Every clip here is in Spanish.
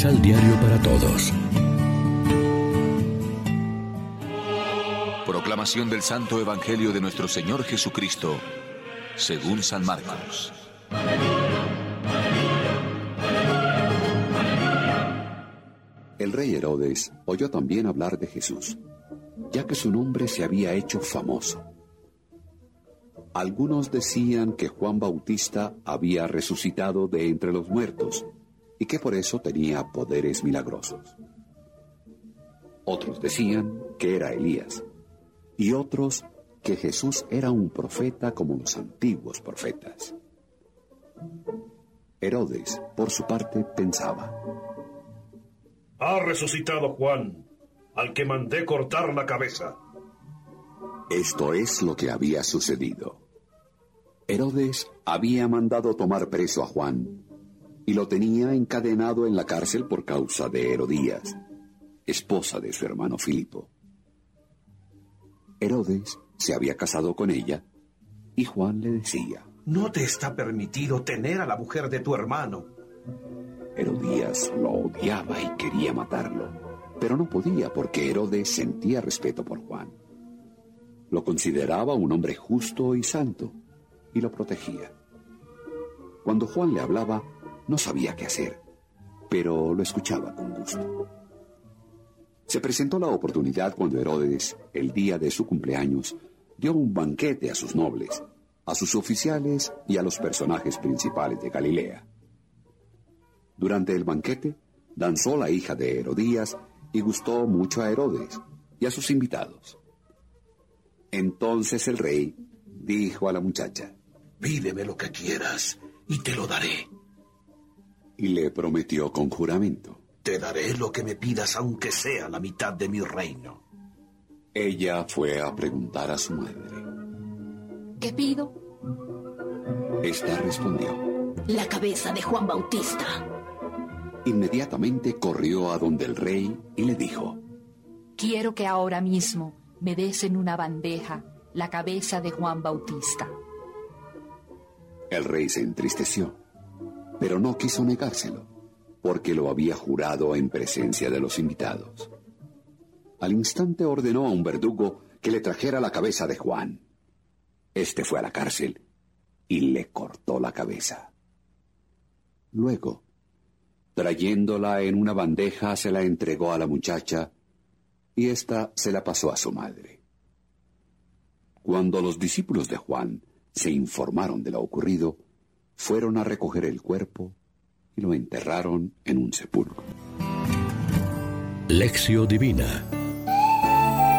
Misal Diario para Todos. Proclamación del Santo Evangelio de nuestro Señor Jesucristo, según San Marcos. El rey Herodes oyó también hablar de Jesús, ya que su nombre se había hecho famoso. Algunos decían que Juan Bautista había resucitado de entre los muertos y que por eso tenía poderes milagrosos. Otros decían que era Elías y otros que Jesús era un profeta como los antiguos profetas. Herodes, por su parte, pensaba, Ha resucitado Juan, al que mandé cortar la cabeza. Esto es lo que había sucedido. Herodes había mandado tomar preso a Juan y lo tenía encadenado en la cárcel por causa de Herodías, esposa de su hermano Filipo. Herodes se había casado con ella y Juan le decía, No te está permitido tener a la mujer de tu hermano. Herodías lo odiaba y quería matarlo, pero no podía porque Herodes sentía respeto por Juan. Lo consideraba un hombre justo y santo y lo protegía. Cuando Juan le hablaba, no sabía qué hacer, pero lo escuchaba con gusto. Se presentó la oportunidad cuando Herodes, el día de su cumpleaños, dio un banquete a sus nobles, a sus oficiales y a los personajes principales de Galilea. Durante el banquete, danzó la hija de Herodías y gustó mucho a Herodes y a sus invitados. Entonces el rey dijo a la muchacha, Pídeme lo que quieras y te lo daré. Y le prometió con juramento. Te daré lo que me pidas aunque sea la mitad de mi reino. Ella fue a preguntar a su madre. ¿Qué pido? Esta respondió. La cabeza de Juan Bautista. Inmediatamente corrió a donde el rey y le dijo. Quiero que ahora mismo me des en una bandeja la cabeza de Juan Bautista. El rey se entristeció, pero no quiso negárselo, porque lo había jurado en presencia de los invitados. Al instante ordenó a un verdugo que le trajera la cabeza de Juan. Este fue a la cárcel y le cortó la cabeza. Luego, trayéndola en una bandeja, se la entregó a la muchacha y ésta se la pasó a su madre. Cuando los discípulos de Juan se informaron de lo ocurrido, fueron a recoger el cuerpo y lo enterraron en un sepulcro. Lección Divina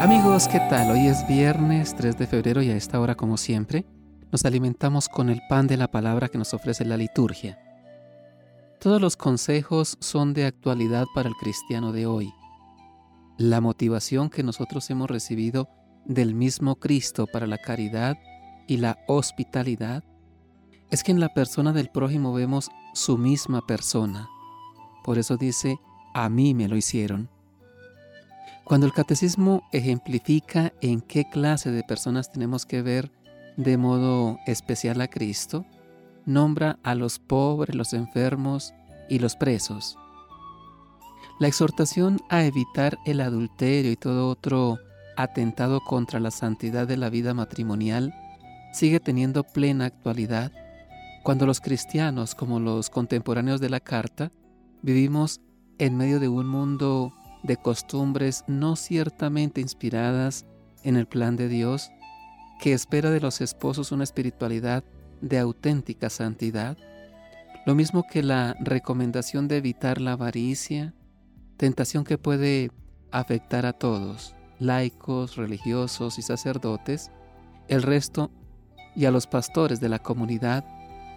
Amigos, ¿qué tal? Hoy es viernes 3 de febrero y a esta hora, como siempre, nos alimentamos con el pan de la palabra que nos ofrece la liturgia. Todos los consejos son de actualidad para el cristiano de hoy. La motivación que nosotros hemos recibido del mismo Cristo para la caridad y la hospitalidad es que en la persona del prójimo vemos su misma persona. Por eso dice, a mí me lo hicieron. Cuando el catecismo ejemplifica en qué clase de personas tenemos que ver de modo especial a Cristo, nombra a los pobres, los enfermos y los presos. La exhortación a evitar el adulterio y todo otro atentado contra la santidad de la vida matrimonial sigue teniendo plena actualidad cuando los cristianos, como los contemporáneos de la carta, vivimos en medio de un mundo de costumbres no ciertamente inspiradas en el plan de Dios, que espera de los esposos una espiritualidad de auténtica santidad, lo mismo que la recomendación de evitar la avaricia, tentación que puede afectar a todos, laicos, religiosos y sacerdotes, el resto y a los pastores de la comunidad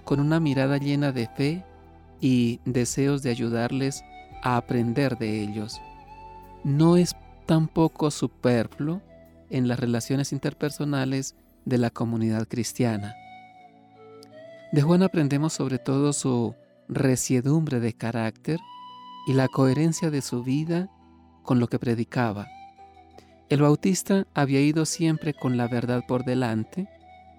con una mirada llena de fe y deseos de ayudarles a aprender de ellos. No es tampoco superfluo en las relaciones interpersonales de la comunidad cristiana. De Juan aprendemos sobre todo su resiedumbre de carácter y la coherencia de su vida con lo que predicaba. El bautista había ido siempre con la verdad por delante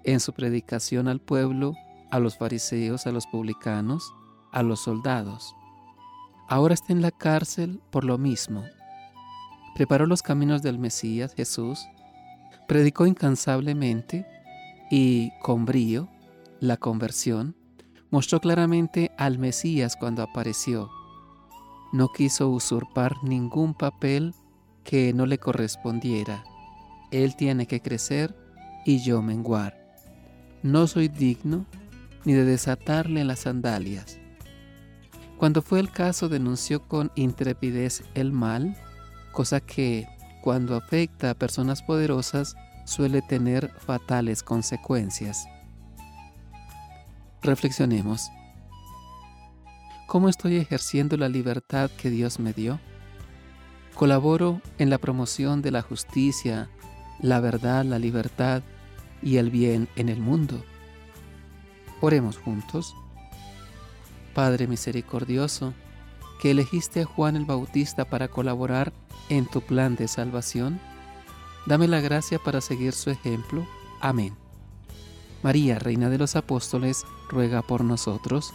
en su predicación al pueblo, a los fariseos, a los publicanos, a los soldados. ahora está en la cárcel por lo mismo. Preparó los caminos del Mesías Jesús, predicó incansablemente y con brío la conversión, mostró claramente al Mesías cuando apareció. No quiso usurpar ningún papel que no le correspondiera. Él tiene que crecer y yo menguar. No soy digno ni de desatarle las sandalias. Cuando fue el caso denunció con intrepidez el mal, cosa que, cuando afecta a personas poderosas, suele tener fatales consecuencias. Reflexionemos. ¿Cómo estoy ejerciendo la libertad que Dios me dio? ¿Colaboro en la promoción de la justicia, la verdad, la libertad y el bien en el mundo? Oremos juntos. Padre misericordioso, que elegiste a Juan el Bautista para colaborar en tu plan de salvación, dame la gracia para seguir su ejemplo. Amén. María, Reina de los Apóstoles, ruega por nosotros.